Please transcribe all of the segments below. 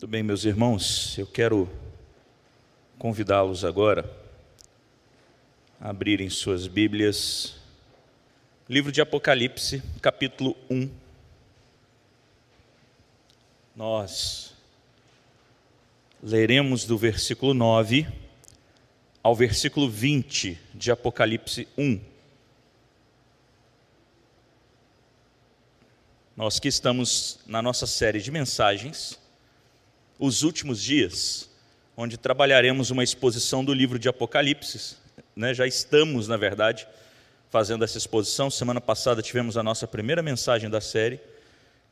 Tudo bem, meus irmãos, eu quero convidá-los agora a abrirem suas Bíblias, livro de Apocalipse, capítulo 1. Nós leremos do versículo 9 ao versículo 20 de Apocalipse 1. Nós que estamos na nossa série de mensagens, os últimos dias, onde trabalharemos uma exposição do livro de Apocalipse. Né? Já estamos, na verdade, fazendo essa exposição. Semana passada tivemos a nossa primeira mensagem da série,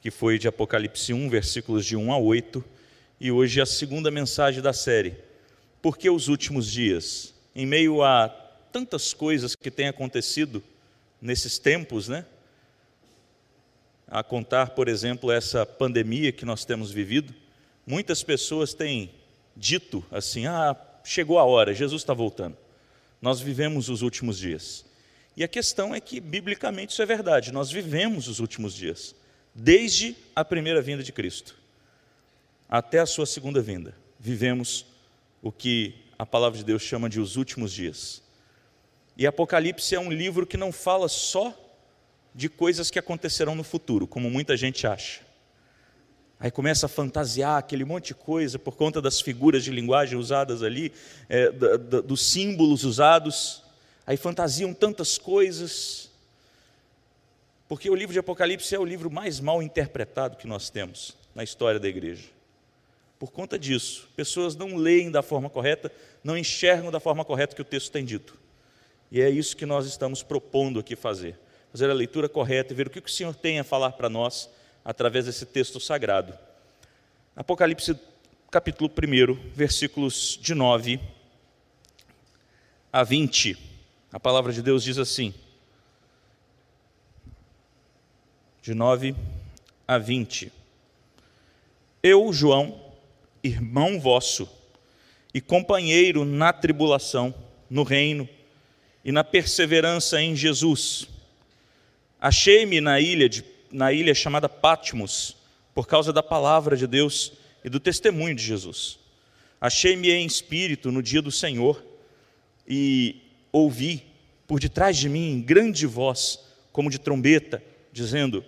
que foi de Apocalipse 1, versículos de 1 a 8, e hoje a segunda mensagem da série. Por que os últimos dias? Em meio a tantas coisas que têm acontecido nesses tempos, né? a contar, por exemplo, essa pandemia que nós temos vivido, muitas pessoas têm dito assim: ah, chegou a hora, Jesus está voltando. Nós vivemos os últimos dias. E a questão é que, biblicamente, isso é verdade, nós vivemos os últimos dias, desde a primeira vinda de Cristo até a sua segunda vinda. Vivemos o que a palavra de Deus chama de os últimos dias. E Apocalipse é um livro que não fala só de coisas que acontecerão no futuro, como muita gente acha. Aí começa a fantasiar aquele monte de coisa por conta das figuras de linguagem usadas ali, é, da, da, dos símbolos usados. Aí fantasiam tantas coisas. Porque o livro de Apocalipse é o livro mais mal interpretado que nós temos na história da igreja. Por conta disso, pessoas não leem da forma correta, não enxergam da forma correta que o texto tem dito. E é isso que nós estamos propondo aqui fazer fazer a leitura correta e ver o que o Senhor tem a falar para nós através desse texto sagrado. Apocalipse, capítulo 1, versículos de 9 a 20. A palavra de Deus diz assim: de 9 a 20. Eu, João, irmão vosso e companheiro na tribulação, no reino e na perseverança em Jesus, Achei-me na ilha, de, na ilha chamada Patmos, por causa da palavra de Deus e do testemunho de Jesus. Achei-me em espírito no dia do Senhor e ouvi por detrás de mim grande voz, como de trombeta, dizendo: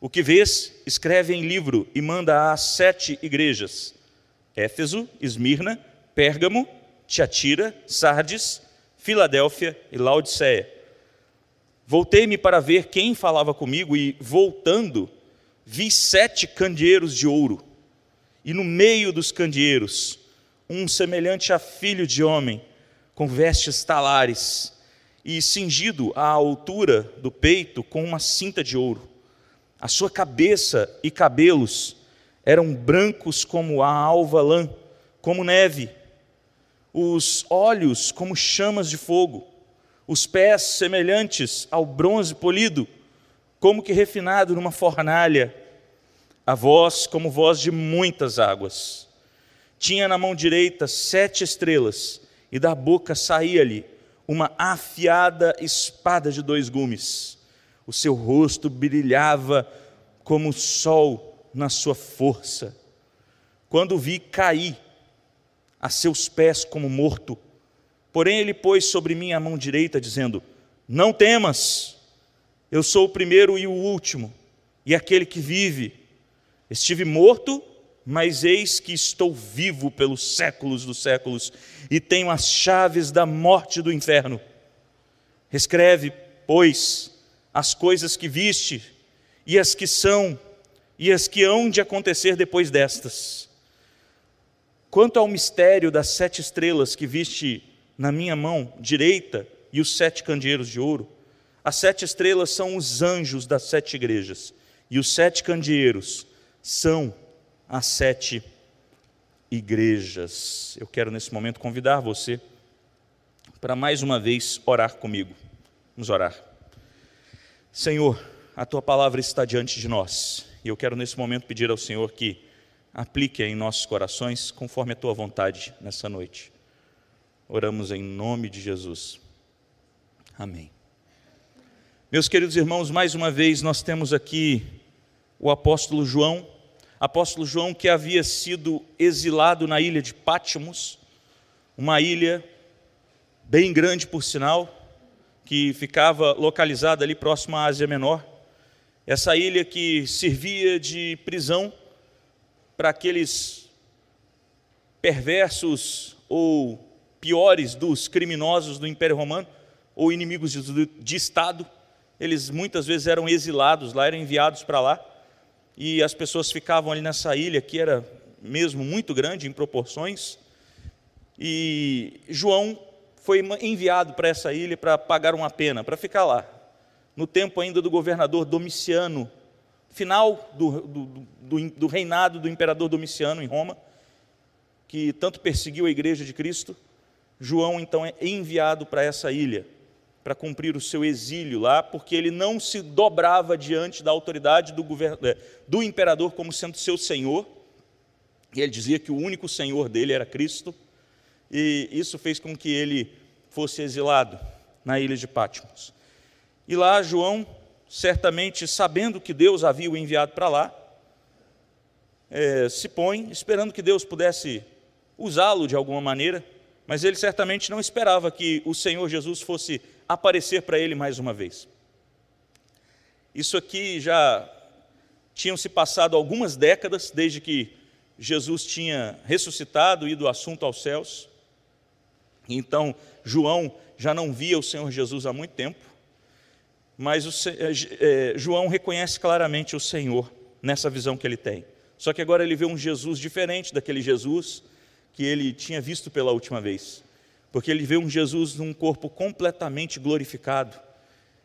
O que vês, escreve em livro e manda às sete igrejas: Éfeso, Esmirna, Pérgamo, Tiatira, Sardes, Filadélfia e Laodiceia. Voltei-me para ver quem falava comigo, e voltando, vi sete candeeiros de ouro, e no meio dos candeeiros, um semelhante a filho de homem, com vestes talares, e cingido à altura do peito com uma cinta de ouro. A sua cabeça e cabelos eram brancos como a alva lã, como neve, os olhos como chamas de fogo os pés semelhantes ao bronze polido, como que refinado numa fornalha, a voz como voz de muitas águas. Tinha na mão direita sete estrelas, e da boca saía-lhe uma afiada espada de dois gumes. O seu rosto brilhava como o sol na sua força. Quando vi, caí a seus pés como morto. Porém, ele pôs sobre mim a mão direita, dizendo: Não temas, eu sou o primeiro e o último, e aquele que vive. Estive morto, mas eis que estou vivo pelos séculos dos séculos, e tenho as chaves da morte do inferno. Escreve, pois, as coisas que viste, e as que são, e as que hão de acontecer depois destas. Quanto ao mistério das sete estrelas que viste na minha mão direita e os sete candeeiros de ouro. As sete estrelas são os anjos das sete igrejas, e os sete candeeiros são as sete igrejas. Eu quero nesse momento convidar você para mais uma vez orar comigo. Vamos orar. Senhor, a tua palavra está diante de nós, e eu quero nesse momento pedir ao Senhor que aplique em nossos corações conforme a tua vontade nessa noite. Oramos em nome de Jesus. Amém. Meus queridos irmãos, mais uma vez nós temos aqui o apóstolo João Apóstolo João que havia sido exilado na ilha de Pátimos, uma ilha bem grande por sinal, que ficava localizada ali próximo à Ásia Menor. Essa ilha que servia de prisão para aqueles perversos ou piores dos criminosos do Império Romano ou inimigos de, de Estado. Eles muitas vezes eram exilados lá, eram enviados para lá, e as pessoas ficavam ali nessa ilha que era mesmo muito grande em proporções. E João foi enviado para essa ilha para pagar uma pena, para ficar lá. No tempo ainda do governador Domiciano, final do, do, do, do reinado do imperador Domiciano em Roma, que tanto perseguiu a igreja de Cristo, João então é enviado para essa ilha, para cumprir o seu exílio lá, porque ele não se dobrava diante da autoridade do, é, do imperador como sendo seu senhor, e ele dizia que o único senhor dele era Cristo, e isso fez com que ele fosse exilado na ilha de Patmos. E lá João, certamente sabendo que Deus havia o enviado para lá, é, se põe esperando que Deus pudesse usá-lo de alguma maneira, mas ele certamente não esperava que o Senhor Jesus fosse aparecer para ele mais uma vez. Isso aqui já tinham se passado algumas décadas desde que Jesus tinha ressuscitado, ido do assunto aos céus. Então, João já não via o Senhor Jesus há muito tempo, mas o, é, João reconhece claramente o Senhor nessa visão que ele tem. Só que agora ele vê um Jesus diferente daquele Jesus que ele tinha visto pela última vez, porque ele vê um Jesus num corpo completamente glorificado.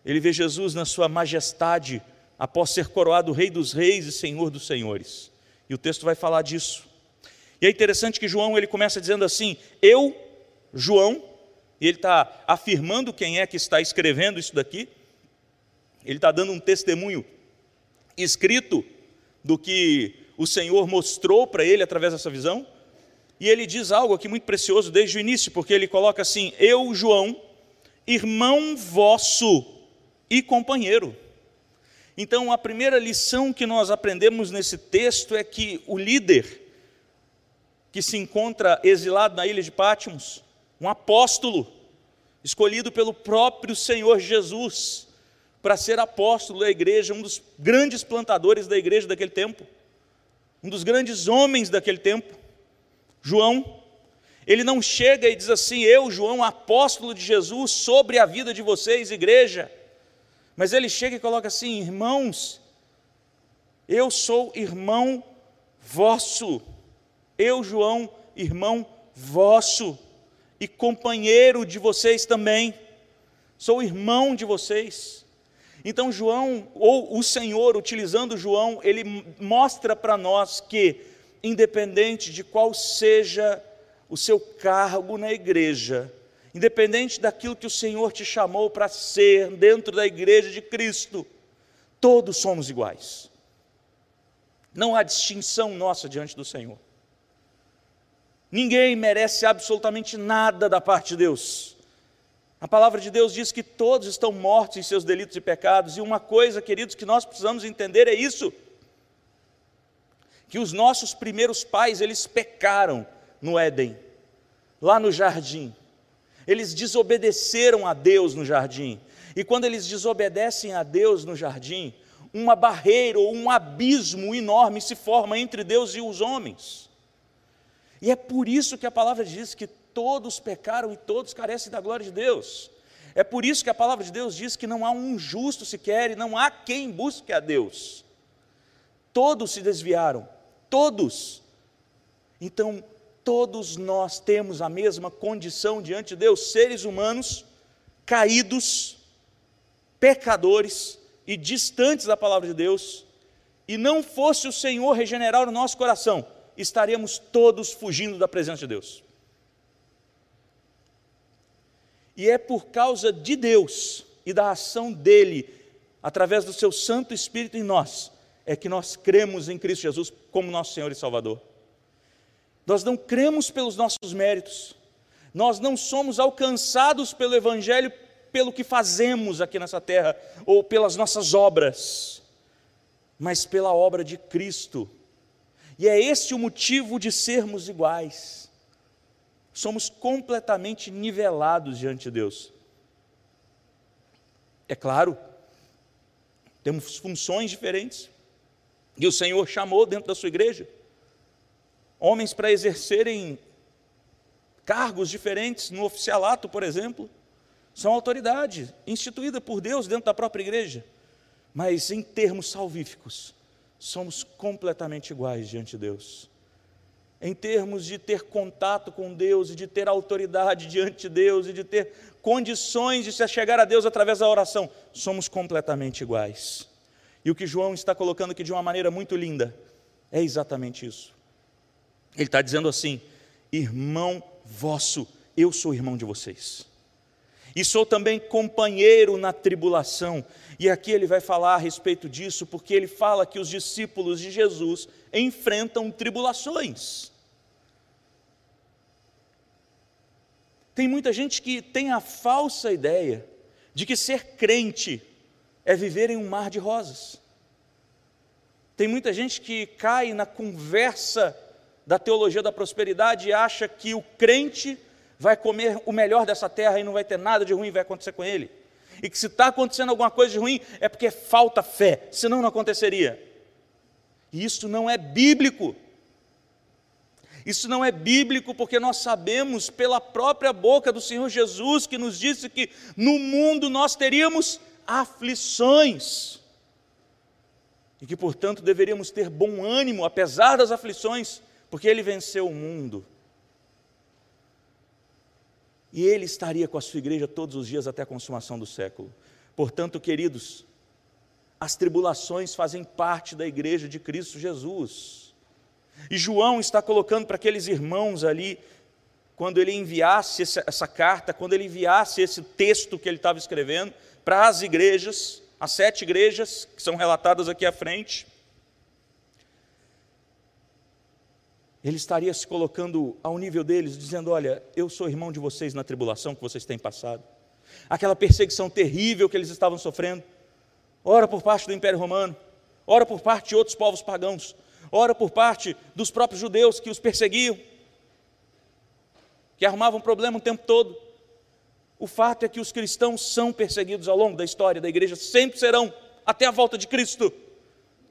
Ele vê Jesus na sua majestade, após ser coroado Rei dos Reis e Senhor dos Senhores. E o texto vai falar disso. E é interessante que João ele começa dizendo assim: Eu, João, e ele está afirmando quem é que está escrevendo isso daqui. Ele está dando um testemunho escrito do que o Senhor mostrou para ele através dessa visão. E ele diz algo aqui muito precioso desde o início, porque ele coloca assim: Eu, João, irmão vosso e companheiro. Então, a primeira lição que nós aprendemos nesse texto é que o líder que se encontra exilado na ilha de Pátimos, um apóstolo, escolhido pelo próprio Senhor Jesus para ser apóstolo da igreja, um dos grandes plantadores da igreja daquele tempo, um dos grandes homens daquele tempo, João, ele não chega e diz assim: Eu, João, apóstolo de Jesus, sobre a vida de vocês, igreja. Mas ele chega e coloca assim: Irmãos, eu sou irmão vosso. Eu, João, irmão vosso e companheiro de vocês também. Sou irmão de vocês. Então, João, ou o Senhor, utilizando João, ele mostra para nós que independente de qual seja o seu cargo na igreja, independente daquilo que o Senhor te chamou para ser dentro da igreja de Cristo, todos somos iguais. Não há distinção nossa diante do Senhor. Ninguém merece absolutamente nada da parte de Deus. A palavra de Deus diz que todos estão mortos em seus delitos e pecados, e uma coisa, queridos, que nós precisamos entender é isso: que os nossos primeiros pais, eles pecaram no Éden, lá no jardim. Eles desobedeceram a Deus no jardim. E quando eles desobedecem a Deus no jardim, uma barreira ou um abismo enorme se forma entre Deus e os homens. E é por isso que a palavra diz que todos pecaram e todos carecem da glória de Deus. É por isso que a palavra de Deus diz que não há um justo sequer e não há quem busque a Deus. Todos se desviaram, todos. Então, todos nós temos a mesma condição diante de Deus, seres humanos caídos, pecadores e distantes da palavra de Deus, e não fosse o Senhor regenerar o nosso coração, estaríamos todos fugindo da presença de Deus. E é por causa de Deus e da ação dele, através do seu Santo Espírito em nós, é que nós cremos em Cristo Jesus como nosso Senhor e Salvador. Nós não cremos pelos nossos méritos, nós não somos alcançados pelo Evangelho pelo que fazemos aqui nessa terra ou pelas nossas obras, mas pela obra de Cristo E é esse o motivo de sermos iguais. Somos completamente nivelados diante de Deus. É claro, temos funções diferentes. E o Senhor chamou dentro da sua igreja homens para exercerem cargos diferentes no oficialato, por exemplo. São autoridade instituída por Deus dentro da própria igreja. Mas em termos salvíficos, somos completamente iguais diante de Deus. Em termos de ter contato com Deus e de ter autoridade diante de Deus e de ter condições de se chegar a Deus através da oração, somos completamente iguais. E o que João está colocando aqui de uma maneira muito linda é exatamente isso. Ele está dizendo assim: irmão vosso, eu sou irmão de vocês. E sou também companheiro na tribulação. E aqui ele vai falar a respeito disso, porque ele fala que os discípulos de Jesus enfrentam tribulações. Tem muita gente que tem a falsa ideia de que ser crente é viver em um mar de rosas. Tem muita gente que cai na conversa da teologia da prosperidade e acha que o crente vai comer o melhor dessa terra e não vai ter nada de ruim vai acontecer com ele. E que se está acontecendo alguma coisa de ruim é porque falta fé, senão não aconteceria. E isso não é bíblico. Isso não é bíblico porque nós sabemos pela própria boca do Senhor Jesus que nos disse que no mundo nós teríamos aflições. E que, portanto, deveríamos ter bom ânimo apesar das aflições, porque ele venceu o mundo. E ele estaria com a sua igreja todos os dias até a consumação do século. Portanto, queridos, as tribulações fazem parte da igreja de Cristo Jesus. E João está colocando para aqueles irmãos ali, quando ele enviasse essa, carta, quando ele enviasse esse texto que ele estava escrevendo para as igrejas, as sete igrejas que são relatadas aqui à frente, ele estaria se colocando ao nível deles, dizendo: Olha, eu sou irmão de vocês na tribulação que vocês têm passado, aquela perseguição terrível que eles estavam sofrendo, ora por parte do Império Romano, ora por parte de outros povos pagãos, ora por parte dos próprios judeus que os perseguiam, que arrumavam problema o tempo todo. O fato é que os cristãos são perseguidos ao longo da história da igreja, sempre serão, até a volta de Cristo,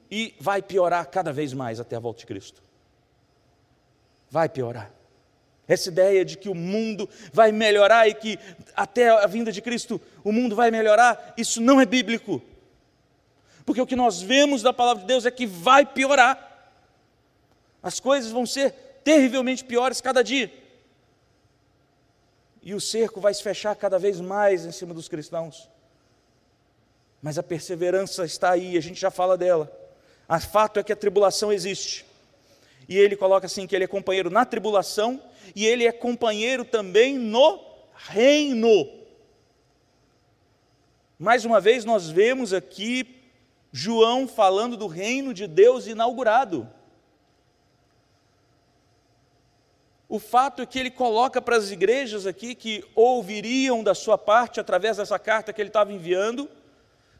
e vai piorar cada vez mais até a volta de Cristo. Vai piorar. Essa ideia de que o mundo vai melhorar e que até a vinda de Cristo o mundo vai melhorar, isso não é bíblico. Porque o que nós vemos da palavra de Deus é que vai piorar. As coisas vão ser terrivelmente piores cada dia. E o cerco vai se fechar cada vez mais em cima dos cristãos. Mas a perseverança está aí, a gente já fala dela. O fato é que a tribulação existe. E ele coloca assim que ele é companheiro na tribulação e ele é companheiro também no reino. Mais uma vez nós vemos aqui João falando do reino de Deus inaugurado. O fato é que ele coloca para as igrejas aqui que ouviriam da sua parte, através dessa carta que ele estava enviando,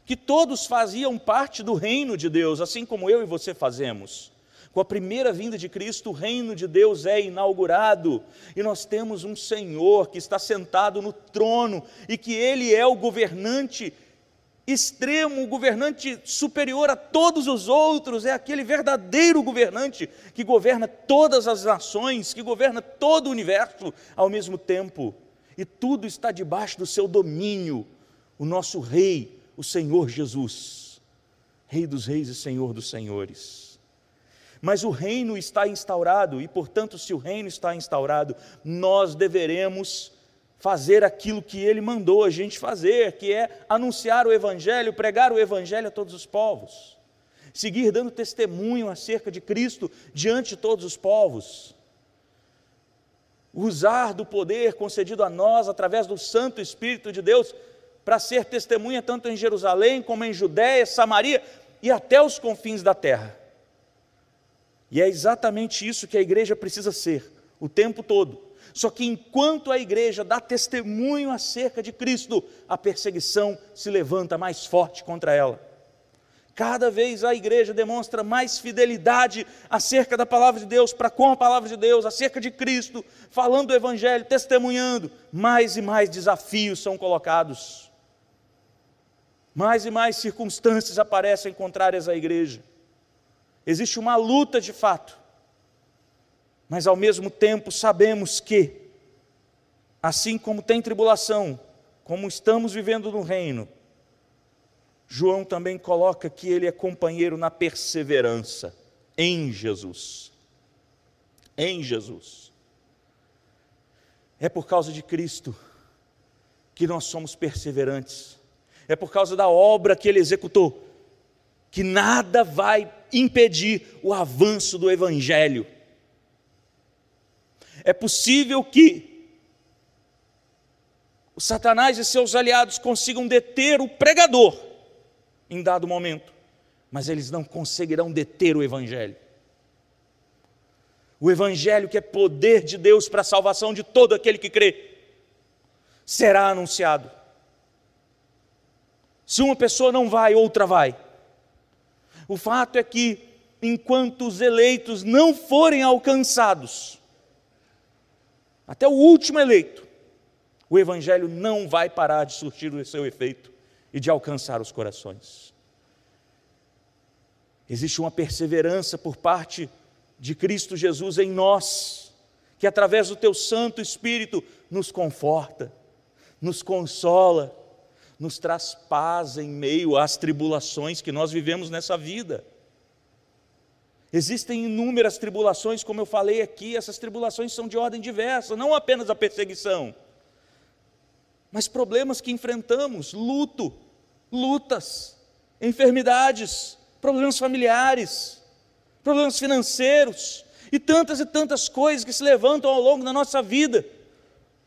que todos faziam parte do reino de Deus, assim como eu e você fazemos. Com a primeira vinda de Cristo, o reino de Deus é inaugurado e nós temos um Senhor que está sentado no trono e que Ele é o governante extremo, o governante superior a todos os outros, é aquele verdadeiro governante que governa todas as nações, que governa todo o universo ao mesmo tempo, e tudo está debaixo do seu domínio. O nosso Rei, o Senhor Jesus, Rei dos Reis e Senhor dos Senhores. Mas o reino está instaurado, e portanto, se o reino está instaurado, nós deveremos fazer aquilo que ele mandou a gente fazer, que é anunciar o Evangelho, pregar o Evangelho a todos os povos, seguir dando testemunho acerca de Cristo diante de todos os povos, usar do poder concedido a nós através do Santo Espírito de Deus para ser testemunha tanto em Jerusalém como em Judéia, Samaria e até os confins da terra. E é exatamente isso que a igreja precisa ser o tempo todo só que enquanto a igreja dá testemunho acerca de Cristo, a perseguição se levanta mais forte contra ela. Cada vez a igreja demonstra mais fidelidade acerca da palavra de Deus, para com a palavra de Deus, acerca de Cristo, falando do Evangelho, testemunhando. Mais e mais desafios são colocados. Mais e mais circunstâncias aparecem contrárias à igreja. Existe uma luta de fato, mas ao mesmo tempo sabemos que, assim como tem tribulação, como estamos vivendo no reino, João também coloca que ele é companheiro na perseverança em Jesus. Em Jesus. É por causa de Cristo que nós somos perseverantes. É por causa da obra que ele executou que nada vai impedir o avanço do evangelho. É possível que o Satanás e seus aliados consigam deter o pregador em dado momento, mas eles não conseguirão deter o Evangelho. O Evangelho, que é poder de Deus para a salvação de todo aquele que crê, será anunciado. Se uma pessoa não vai, outra vai. O fato é que, enquanto os eleitos não forem alcançados, até o último eleito, o Evangelho não vai parar de surtir o seu efeito e de alcançar os corações. Existe uma perseverança por parte de Cristo Jesus em nós, que através do Teu Santo Espírito nos conforta, nos consola, nos traz paz em meio às tribulações que nós vivemos nessa vida. Existem inúmeras tribulações, como eu falei aqui, essas tribulações são de ordem diversa, não apenas a perseguição, mas problemas que enfrentamos, luto, lutas, enfermidades, problemas familiares, problemas financeiros e tantas e tantas coisas que se levantam ao longo da nossa vida,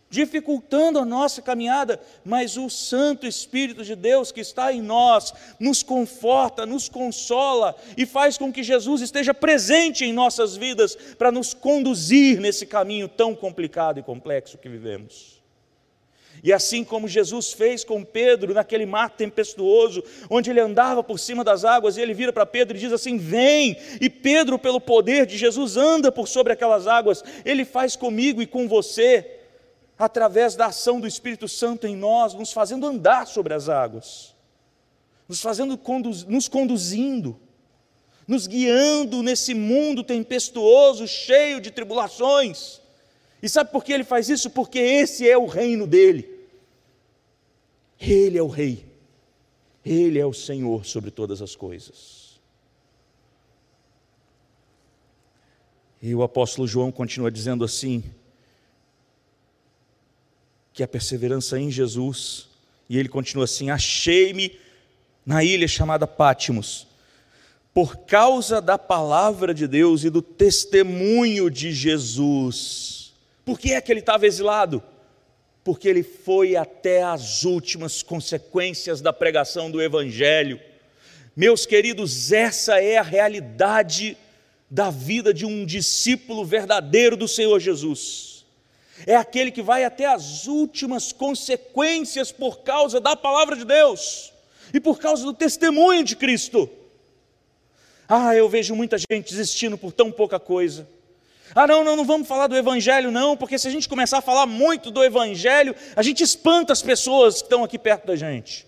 dificultando a nossa caminhada, mas o Santo Espírito de Deus que está em nós nos conforta, nos consola e faz com que Jesus esteja presente em nossas vidas para nos conduzir nesse caminho tão complicado e complexo que vivemos. E assim como Jesus fez com Pedro naquele mar tempestuoso, onde ele andava por cima das águas, e ele vira para Pedro e diz assim: Vem! E Pedro, pelo poder de Jesus, anda por sobre aquelas águas. Ele faz comigo e com você, através da ação do Espírito Santo em nós, nos fazendo andar sobre as águas, nos fazendo nos conduzindo, nos guiando nesse mundo tempestuoso, cheio de tribulações e sabe por que ele faz isso? Porque esse é o reino dele. Ele é o rei. Ele é o Senhor sobre todas as coisas. E o apóstolo João continua dizendo assim: que a perseverança em Jesus, e ele continua assim: achei-me na ilha chamada Pátimos, por causa da palavra de Deus e do testemunho de Jesus por que é que ele estava exilado? Porque ele foi até as últimas consequências da pregação do Evangelho. Meus queridos, essa é a realidade da vida de um discípulo verdadeiro do Senhor Jesus. É aquele que vai até as últimas consequências por causa da palavra de Deus e por causa do testemunho de Cristo. Ah, eu vejo muita gente desistindo por tão pouca coisa. Ah, não, não, não vamos falar do Evangelho, não, porque se a gente começar a falar muito do Evangelho, a gente espanta as pessoas que estão aqui perto da gente.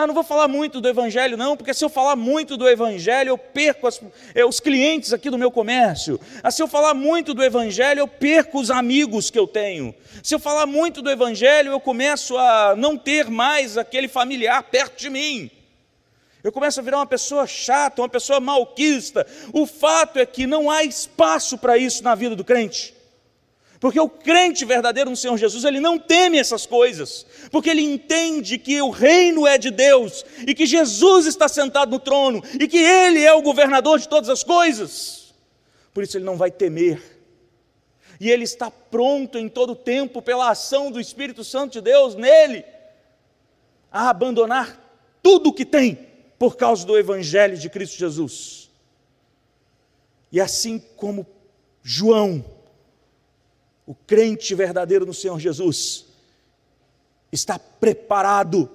Ah, não vou falar muito do Evangelho, não, porque se eu falar muito do Evangelho, eu perco as, é, os clientes aqui do meu comércio. Ah, se eu falar muito do Evangelho, eu perco os amigos que eu tenho. Se eu falar muito do Evangelho, eu começo a não ter mais aquele familiar perto de mim. Eu começo a virar uma pessoa chata, uma pessoa malquista. O fato é que não há espaço para isso na vida do crente. Porque o crente verdadeiro no Senhor Jesus, ele não teme essas coisas, porque ele entende que o reino é de Deus e que Jesus está sentado no trono e que ele é o governador de todas as coisas. Por isso ele não vai temer. E ele está pronto em todo o tempo pela ação do Espírito Santo de Deus nele a abandonar tudo o que tem por causa do Evangelho de Cristo Jesus. E assim como João, o crente verdadeiro no Senhor Jesus, está preparado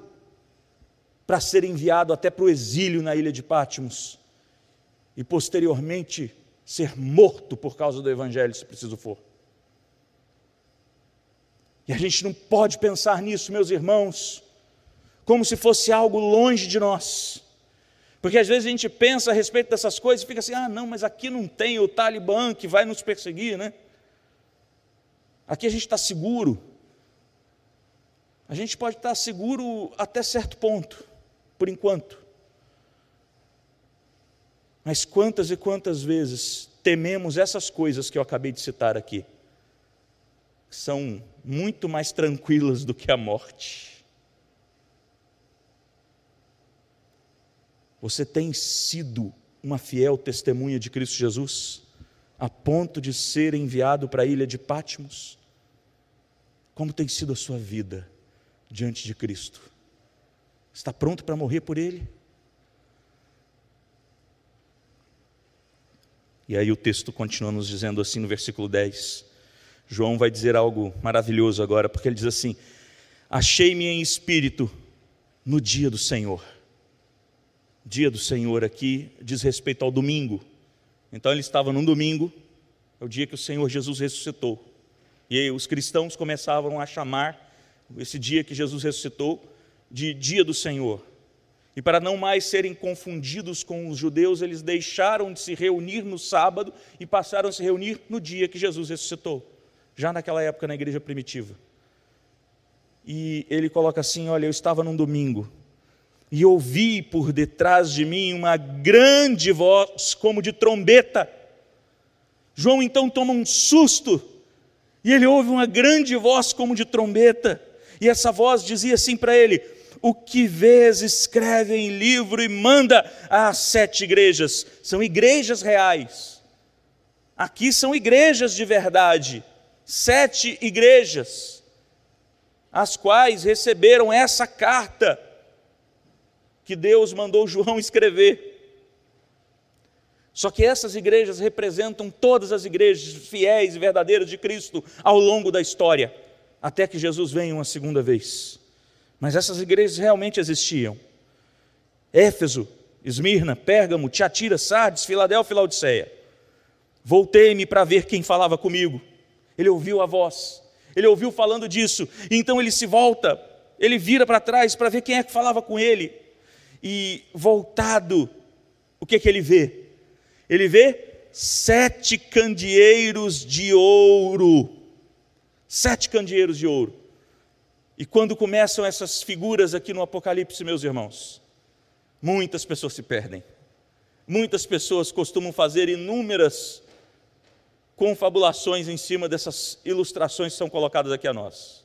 para ser enviado até para o exílio na ilha de Pátimos e posteriormente ser morto por causa do Evangelho, se preciso for. E a gente não pode pensar nisso, meus irmãos, como se fosse algo longe de nós. Porque às vezes a gente pensa a respeito dessas coisas e fica assim: ah, não, mas aqui não tem o Talibã que vai nos perseguir, né? Aqui a gente está seguro. A gente pode estar seguro até certo ponto, por enquanto. Mas quantas e quantas vezes tememos essas coisas que eu acabei de citar aqui, que são muito mais tranquilas do que a morte. Você tem sido uma fiel testemunha de Cristo Jesus, a ponto de ser enviado para a ilha de Pátimos? Como tem sido a sua vida diante de Cristo? Está pronto para morrer por Ele? E aí o texto continua nos dizendo assim no versículo 10. João vai dizer algo maravilhoso agora, porque ele diz assim: Achei-me em espírito no dia do Senhor. Dia do Senhor aqui diz respeito ao domingo. Então ele estava num domingo, é o dia que o Senhor Jesus ressuscitou. E aí os cristãos começavam a chamar esse dia que Jesus ressuscitou de dia do Senhor. E para não mais serem confundidos com os judeus, eles deixaram de se reunir no sábado e passaram a se reunir no dia que Jesus ressuscitou, já naquela época na igreja primitiva. E ele coloca assim: Olha, eu estava num domingo e ouvi por detrás de mim uma grande voz, como de trombeta. João então toma um susto e ele ouve uma grande voz, como de trombeta. E essa voz dizia assim para ele: o que vês, escreve em livro e manda às sete igrejas. São igrejas reais. Aqui são igrejas de verdade. Sete igrejas, as quais receberam essa carta que Deus mandou João escrever. Só que essas igrejas representam todas as igrejas fiéis e verdadeiras de Cristo ao longo da história, até que Jesus venha uma segunda vez. Mas essas igrejas realmente existiam. Éfeso, Esmirna, Pérgamo, Tiatira, Sardes, Filadélfia e Laodiceia. Voltei-me para ver quem falava comigo. Ele ouviu a voz, ele ouviu falando disso, então ele se volta, ele vira para trás para ver quem é que falava com ele. E voltado, o que, que ele vê? Ele vê sete candeeiros de ouro. Sete candeeiros de ouro. E quando começam essas figuras aqui no Apocalipse, meus irmãos, muitas pessoas se perdem. Muitas pessoas costumam fazer inúmeras confabulações em cima dessas ilustrações que são colocadas aqui a nós.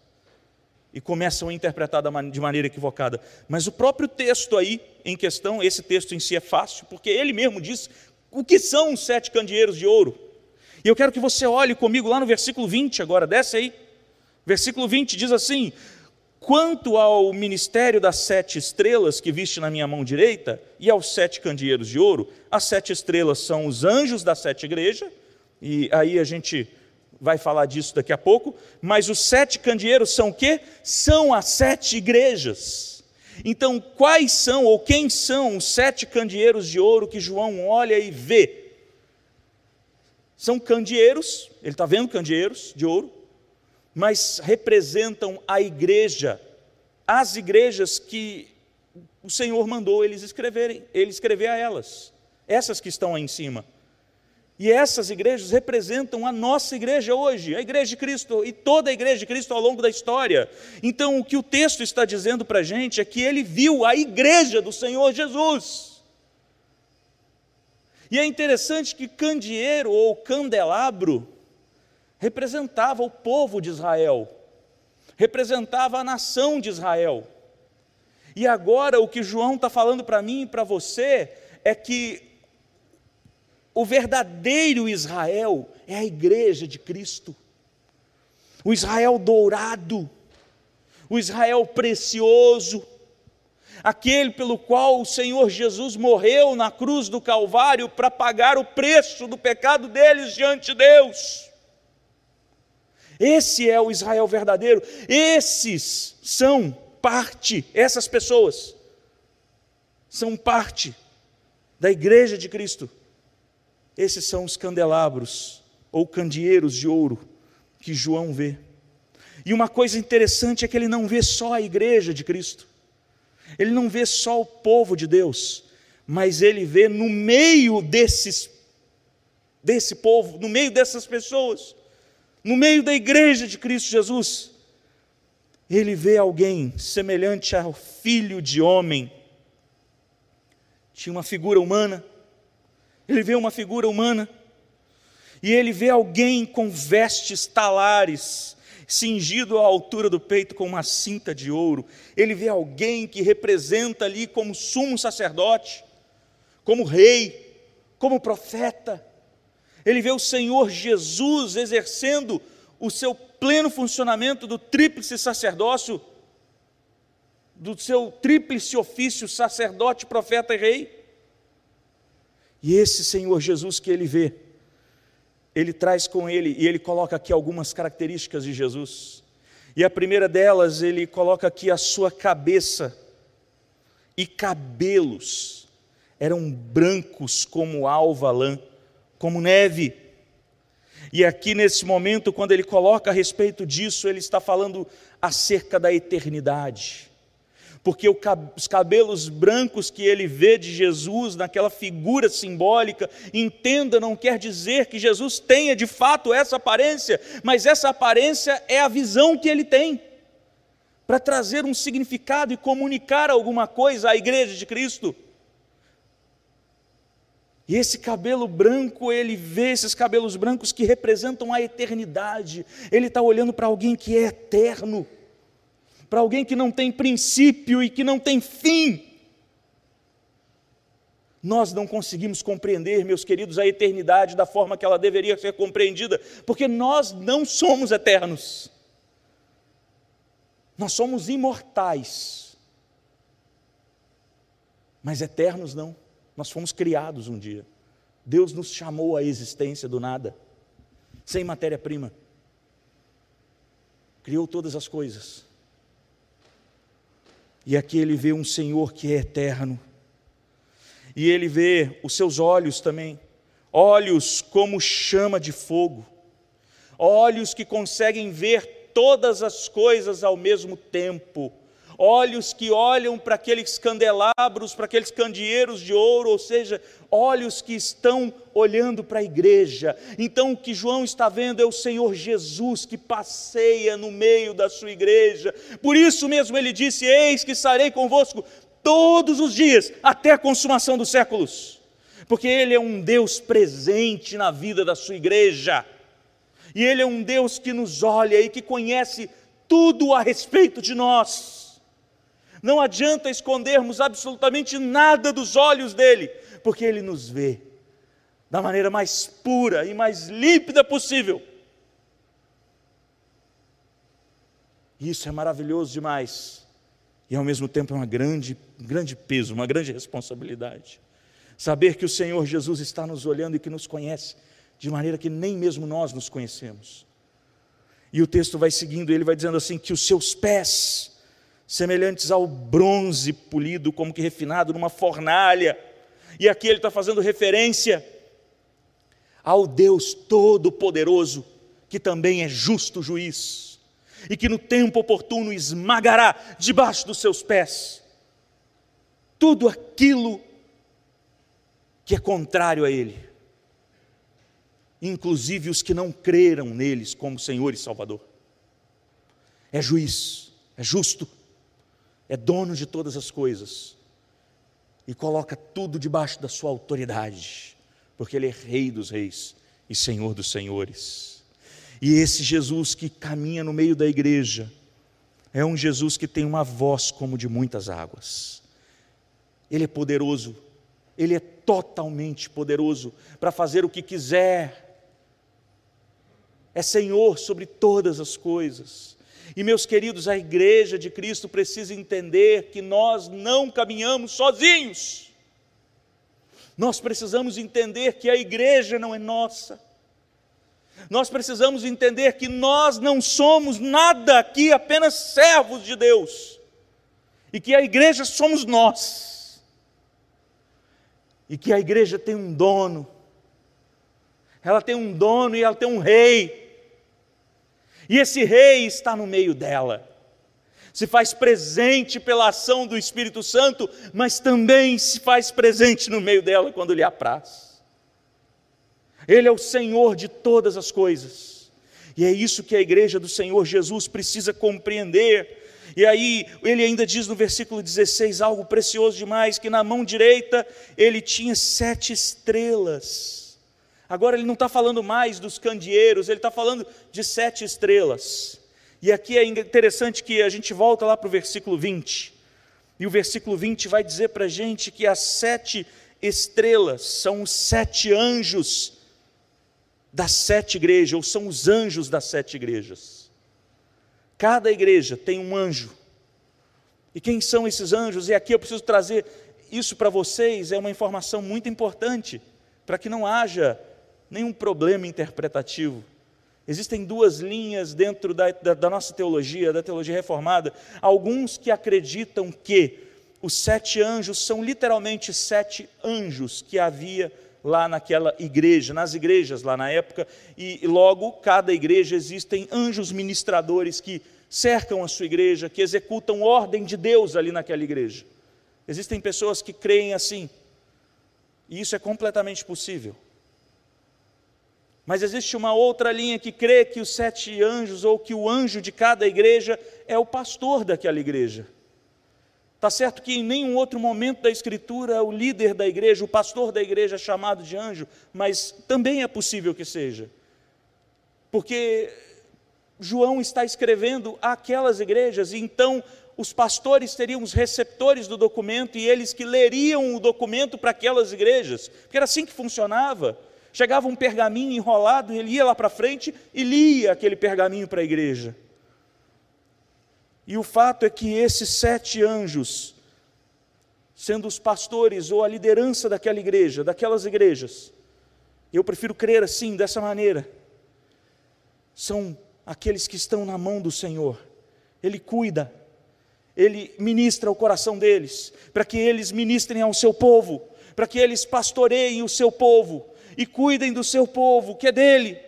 E começam a interpretar de maneira equivocada. Mas o próprio texto aí em questão, esse texto em si é fácil, porque ele mesmo diz o que são os sete candeeiros de ouro. E eu quero que você olhe comigo lá no versículo 20 agora, desce aí. Versículo 20 diz assim: Quanto ao ministério das sete estrelas que viste na minha mão direita e aos sete candeeiros de ouro, as sete estrelas são os anjos da sete igreja, e aí a gente vai falar disso daqui a pouco, mas os sete candeeiros são o quê? São as sete igrejas. Então, quais são ou quem são os sete candeeiros de ouro que João olha e vê? São candeeiros, ele está vendo candeeiros de ouro, mas representam a igreja, as igrejas que o Senhor mandou eles escreverem, ele escrever a elas, essas que estão aí em cima. E essas igrejas representam a nossa igreja hoje, a igreja de Cristo e toda a igreja de Cristo ao longo da história. Então, o que o texto está dizendo para a gente é que ele viu a igreja do Senhor Jesus. E é interessante que candeeiro ou candelabro representava o povo de Israel, representava a nação de Israel. E agora o que João está falando para mim e para você é que o verdadeiro Israel é a igreja de Cristo, o Israel dourado, o Israel precioso, aquele pelo qual o Senhor Jesus morreu na cruz do Calvário para pagar o preço do pecado deles diante de Deus. Esse é o Israel verdadeiro. Esses são parte, essas pessoas são parte da igreja de Cristo. Esses são os candelabros ou candeeiros de ouro que João vê. E uma coisa interessante é que ele não vê só a igreja de Cristo, ele não vê só o povo de Deus, mas ele vê no meio desses, desse povo, no meio dessas pessoas, no meio da igreja de Cristo Jesus, ele vê alguém semelhante ao filho de homem. Tinha uma figura humana, ele vê uma figura humana, e ele vê alguém com vestes talares, cingido à altura do peito com uma cinta de ouro. Ele vê alguém que representa ali como sumo sacerdote, como rei, como profeta. Ele vê o Senhor Jesus exercendo o seu pleno funcionamento do tríplice sacerdócio, do seu tríplice ofício, sacerdote, profeta e rei. E esse Senhor Jesus que ele vê, ele traz com ele, e ele coloca aqui algumas características de Jesus. E a primeira delas, ele coloca aqui a sua cabeça e cabelos eram brancos como alva lã, como neve. E aqui nesse momento, quando ele coloca a respeito disso, ele está falando acerca da eternidade. Porque os cabelos brancos que ele vê de Jesus naquela figura simbólica, entenda, não quer dizer que Jesus tenha de fato essa aparência, mas essa aparência é a visão que ele tem para trazer um significado e comunicar alguma coisa à igreja de Cristo. E esse cabelo branco, ele vê esses cabelos brancos que representam a eternidade. Ele está olhando para alguém que é eterno, para alguém que não tem princípio e que não tem fim. Nós não conseguimos compreender, meus queridos, a eternidade da forma que ela deveria ser compreendida, porque nós não somos eternos. Nós somos imortais, mas eternos não. Nós fomos criados um dia. Deus nos chamou à existência do nada, sem matéria-prima. Criou todas as coisas. E aqui ele vê um Senhor que é eterno. E ele vê os seus olhos também, olhos como chama de fogo, olhos que conseguem ver todas as coisas ao mesmo tempo olhos que olham para aqueles candelabros, para aqueles candeeiros de ouro, ou seja, olhos que estão olhando para a igreja. Então o que João está vendo é o Senhor Jesus que passeia no meio da sua igreja. Por isso mesmo ele disse: Eis que estarei convosco todos os dias, até a consumação dos séculos. Porque Ele é um Deus presente na vida da sua igreja. E Ele é um Deus que nos olha e que conhece tudo a respeito de nós. Não adianta escondermos absolutamente nada dos olhos dele, porque ele nos vê da maneira mais pura e mais límpida possível. Isso é maravilhoso demais. E ao mesmo tempo é uma grande, um grande peso, uma grande responsabilidade. Saber que o Senhor Jesus está nos olhando e que nos conhece de maneira que nem mesmo nós nos conhecemos. E o texto vai seguindo, ele vai dizendo assim: que os seus pés semelhantes ao bronze polido, como que refinado numa fornalha. E aqui ele está fazendo referência ao Deus Todo-Poderoso, que também é justo juiz, e que no tempo oportuno esmagará debaixo dos seus pés tudo aquilo que é contrário a Ele, inclusive os que não creram neles como Senhor e Salvador. É juiz, é justo, é dono de todas as coisas e coloca tudo debaixo da sua autoridade, porque Ele é Rei dos Reis e Senhor dos Senhores. E esse Jesus que caminha no meio da igreja é um Jesus que tem uma voz como de muitas águas. Ele é poderoso, ele é totalmente poderoso para fazer o que quiser. É Senhor sobre todas as coisas. E meus queridos, a igreja de Cristo precisa entender que nós não caminhamos sozinhos. Nós precisamos entender que a igreja não é nossa. Nós precisamos entender que nós não somos nada aqui, apenas servos de Deus. E que a igreja somos nós. e que a igreja tem um dono. Ela tem um dono e ela tem um rei. E esse rei está no meio dela. Se faz presente pela ação do Espírito Santo, mas também se faz presente no meio dela quando lhe apraz. Ele é o Senhor de todas as coisas. E é isso que a igreja do Senhor Jesus precisa compreender e aí ele ainda diz no versículo 16 algo precioso demais: que na mão direita ele tinha sete estrelas. Agora ele não está falando mais dos candeeiros, ele está falando de sete estrelas. E aqui é interessante que a gente volta lá para o versículo 20. E o versículo 20 vai dizer para a gente que as sete estrelas são os sete anjos das sete igrejas, ou são os anjos das sete igrejas. Cada igreja tem um anjo. E quem são esses anjos? E aqui eu preciso trazer isso para vocês, é uma informação muito importante, para que não haja nenhum problema interpretativo. Existem duas linhas dentro da, da, da, nossa teologia, da teologia reformada. Alguns que acreditam que os sete anjos são literalmente sete anjos que havia lá naquela igreja, nas igrejas lá na época, e logo cada igreja existem anjos ministradores que cercam a sua igreja, que executam ordem de Deus ali naquela igreja. Existem pessoas que creem assim, e isso é completamente possível. Mas existe uma outra linha que crê que os sete anjos, ou que o anjo de cada igreja, é o pastor daquela igreja. Está certo que em nenhum outro momento da Escritura o líder da igreja, o pastor da igreja é chamado de anjo, mas também é possível que seja. Porque João está escrevendo àquelas igrejas, e então os pastores teriam os receptores do documento e eles que leriam o documento para aquelas igrejas, porque era assim que funcionava. Chegava um pergaminho enrolado, ele ia lá para frente e lia aquele pergaminho para a igreja. E o fato é que esses sete anjos, sendo os pastores ou a liderança daquela igreja, daquelas igrejas, eu prefiro crer assim, dessa maneira, são aqueles que estão na mão do Senhor. Ele cuida, ele ministra o coração deles, para que eles ministrem ao seu povo, para que eles pastoreiem o seu povo e cuidem do seu povo, que é dele.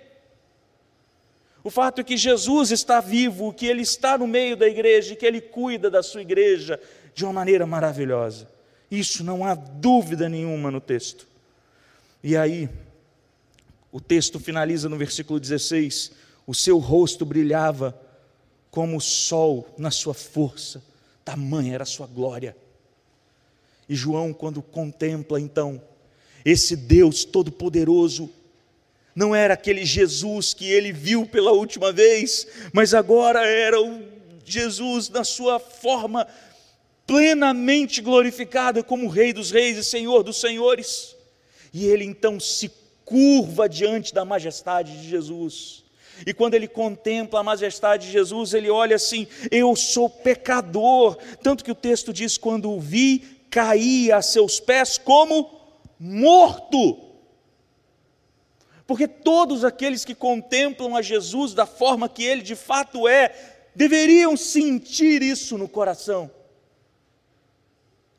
O fato é que Jesus está vivo, que Ele está no meio da igreja e que Ele cuida da sua igreja de uma maneira maravilhosa. Isso não há dúvida nenhuma no texto. E aí, o texto finaliza no versículo 16: o seu rosto brilhava como o sol na sua força, tamanha era a sua glória. E João, quando contempla então esse Deus Todo-Poderoso, não era aquele Jesus que ele viu pela última vez, mas agora era o Jesus na sua forma plenamente glorificada como Rei dos Reis e Senhor dos Senhores. E ele então se curva diante da majestade de Jesus. E quando ele contempla a majestade de Jesus, ele olha assim: Eu sou pecador. Tanto que o texto diz: Quando o vi, caí a seus pés como morto. Porque todos aqueles que contemplam a Jesus da forma que ele de fato é, deveriam sentir isso no coração.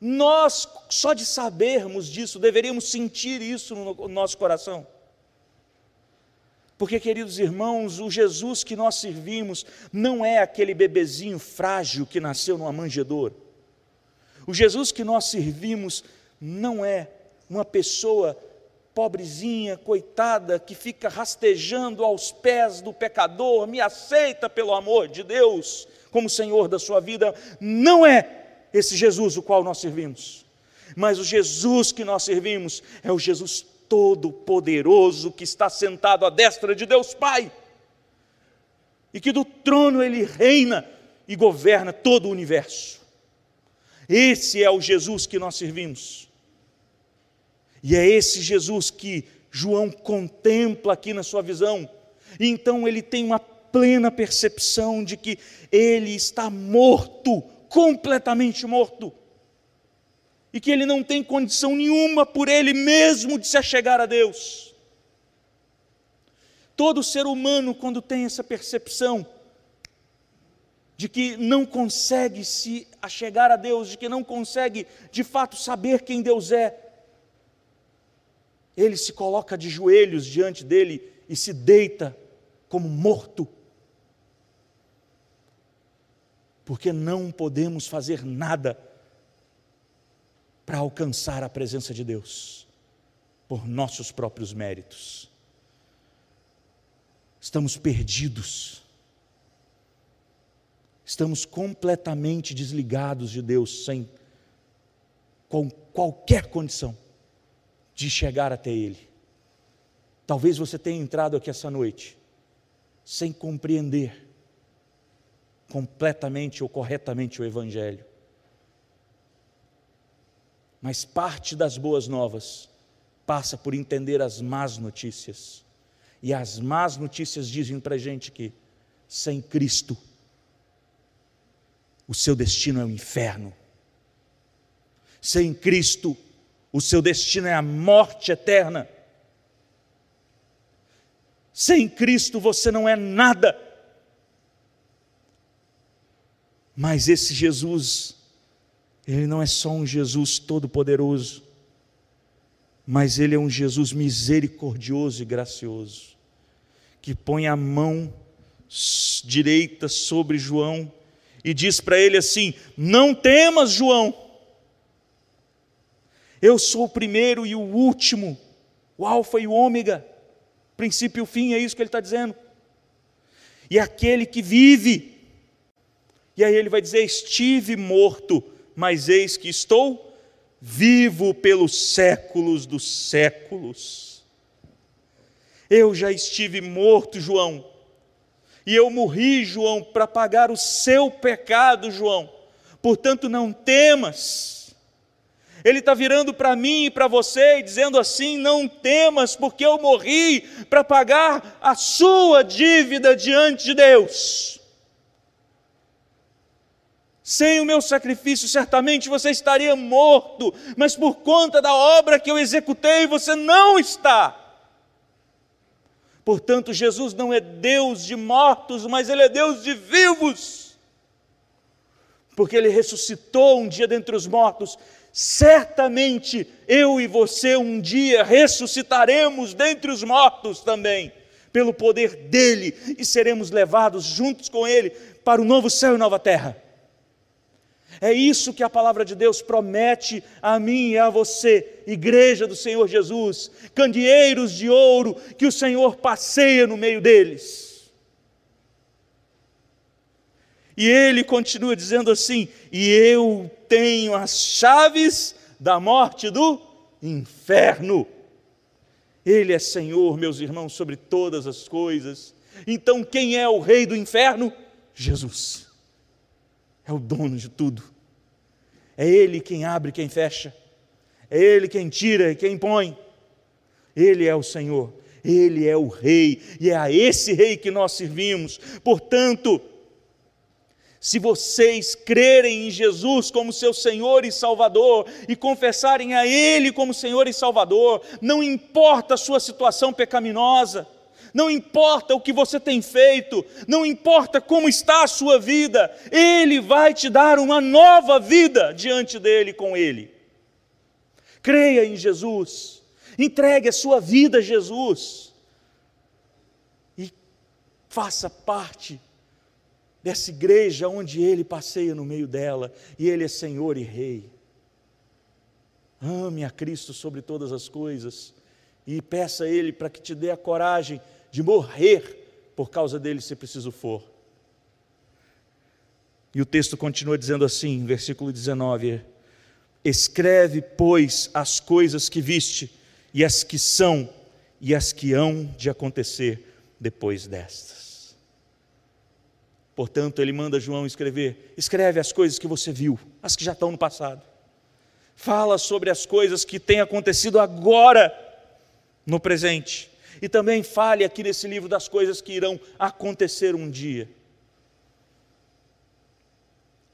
Nós, só de sabermos disso, deveríamos sentir isso no nosso coração. Porque, queridos irmãos, o Jesus que nós servimos não é aquele bebezinho frágil que nasceu numa manjedoura. O Jesus que nós servimos não é uma pessoa pobrezinha, coitada, que fica rastejando aos pés do pecador, me aceita pelo amor de Deus como Senhor da sua vida, não é esse Jesus o qual nós servimos. Mas o Jesus que nós servimos é o Jesus todo-poderoso que está sentado à destra de Deus Pai. E que do trono ele reina e governa todo o universo. Esse é o Jesus que nós servimos. E é esse Jesus que João contempla aqui na sua visão. E então ele tem uma plena percepção de que ele está morto, completamente morto. E que ele não tem condição nenhuma por ele mesmo de se achegar a Deus. Todo ser humano, quando tem essa percepção de que não consegue se achegar a Deus, de que não consegue de fato saber quem Deus é, ele se coloca de joelhos diante dele e se deita como morto. Porque não podemos fazer nada para alcançar a presença de Deus por nossos próprios méritos. Estamos perdidos. Estamos completamente desligados de Deus, sem com qualquer condição de chegar até Ele. Talvez você tenha entrado aqui essa noite sem compreender completamente ou corretamente o Evangelho. Mas parte das boas novas passa por entender as más notícias. E as más notícias dizem para a gente que, sem Cristo, o seu destino é o inferno. Sem Cristo, o seu destino é a morte eterna. Sem Cristo você não é nada. Mas esse Jesus, ele não é só um Jesus todo-poderoso, mas ele é um Jesus misericordioso e gracioso, que põe a mão direita sobre João e diz para ele assim: Não temas, João, eu sou o primeiro e o último, o Alfa e o Ômega, princípio e o fim, é isso que ele está dizendo. E aquele que vive, e aí ele vai dizer: Estive morto, mas eis que estou vivo pelos séculos dos séculos. Eu já estive morto, João, e eu morri, João, para pagar o seu pecado, João. Portanto, não temas ele está virando para mim e para você e dizendo assim: não temas, porque eu morri para pagar a sua dívida diante de Deus. Sem o meu sacrifício, certamente você estaria morto, mas por conta da obra que eu executei, você não está. Portanto, Jesus não é Deus de mortos, mas Ele é Deus de vivos, porque Ele ressuscitou um dia dentre os mortos certamente eu e você um dia ressuscitaremos dentre os mortos também, pelo poder dele, e seremos levados juntos com ele para o novo céu e nova terra. É isso que a palavra de Deus promete a mim e a você, igreja do Senhor Jesus, candeeiros de ouro que o Senhor passeia no meio deles. E ele continua dizendo assim: E eu tenho as chaves da morte do inferno. Ele é Senhor, meus irmãos, sobre todas as coisas. Então, quem é o rei do inferno? Jesus. É o dono de tudo. É Ele quem abre, quem fecha. É Ele quem tira e quem põe. Ele é o Senhor. Ele é o Rei. E é a esse Rei que nós servimos. Portanto, se vocês crerem em Jesus como seu Senhor e Salvador e confessarem a Ele como Senhor e Salvador, não importa a sua situação pecaminosa, não importa o que você tem feito, não importa como está a sua vida, Ele vai te dar uma nova vida diante dele com Ele. Creia em Jesus, entregue a sua vida a Jesus e faça parte dessa igreja onde ele passeia no meio dela e ele é Senhor e Rei. Ame a Cristo sobre todas as coisas e peça a Ele para que te dê a coragem de morrer por causa dele, se preciso for. E o texto continua dizendo assim, versículo 19: Escreve, pois, as coisas que viste, e as que são, e as que hão de acontecer depois destas. Portanto, ele manda João escrever: escreve as coisas que você viu, as que já estão no passado. Fala sobre as coisas que têm acontecido agora, no presente. E também fale aqui nesse livro das coisas que irão acontecer um dia.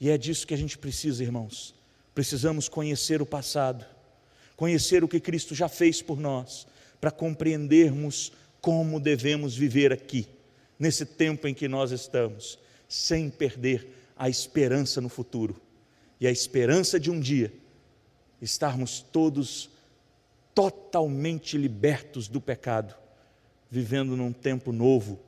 E é disso que a gente precisa, irmãos. Precisamos conhecer o passado, conhecer o que Cristo já fez por nós, para compreendermos como devemos viver aqui, nesse tempo em que nós estamos sem perder a esperança no futuro e a esperança de um dia estarmos todos totalmente libertos do pecado, vivendo num tempo novo,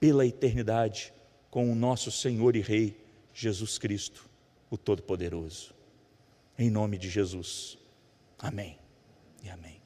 pela eternidade, com o nosso Senhor e Rei, Jesus Cristo, o Todo-Poderoso. Em nome de Jesus. Amém e amém.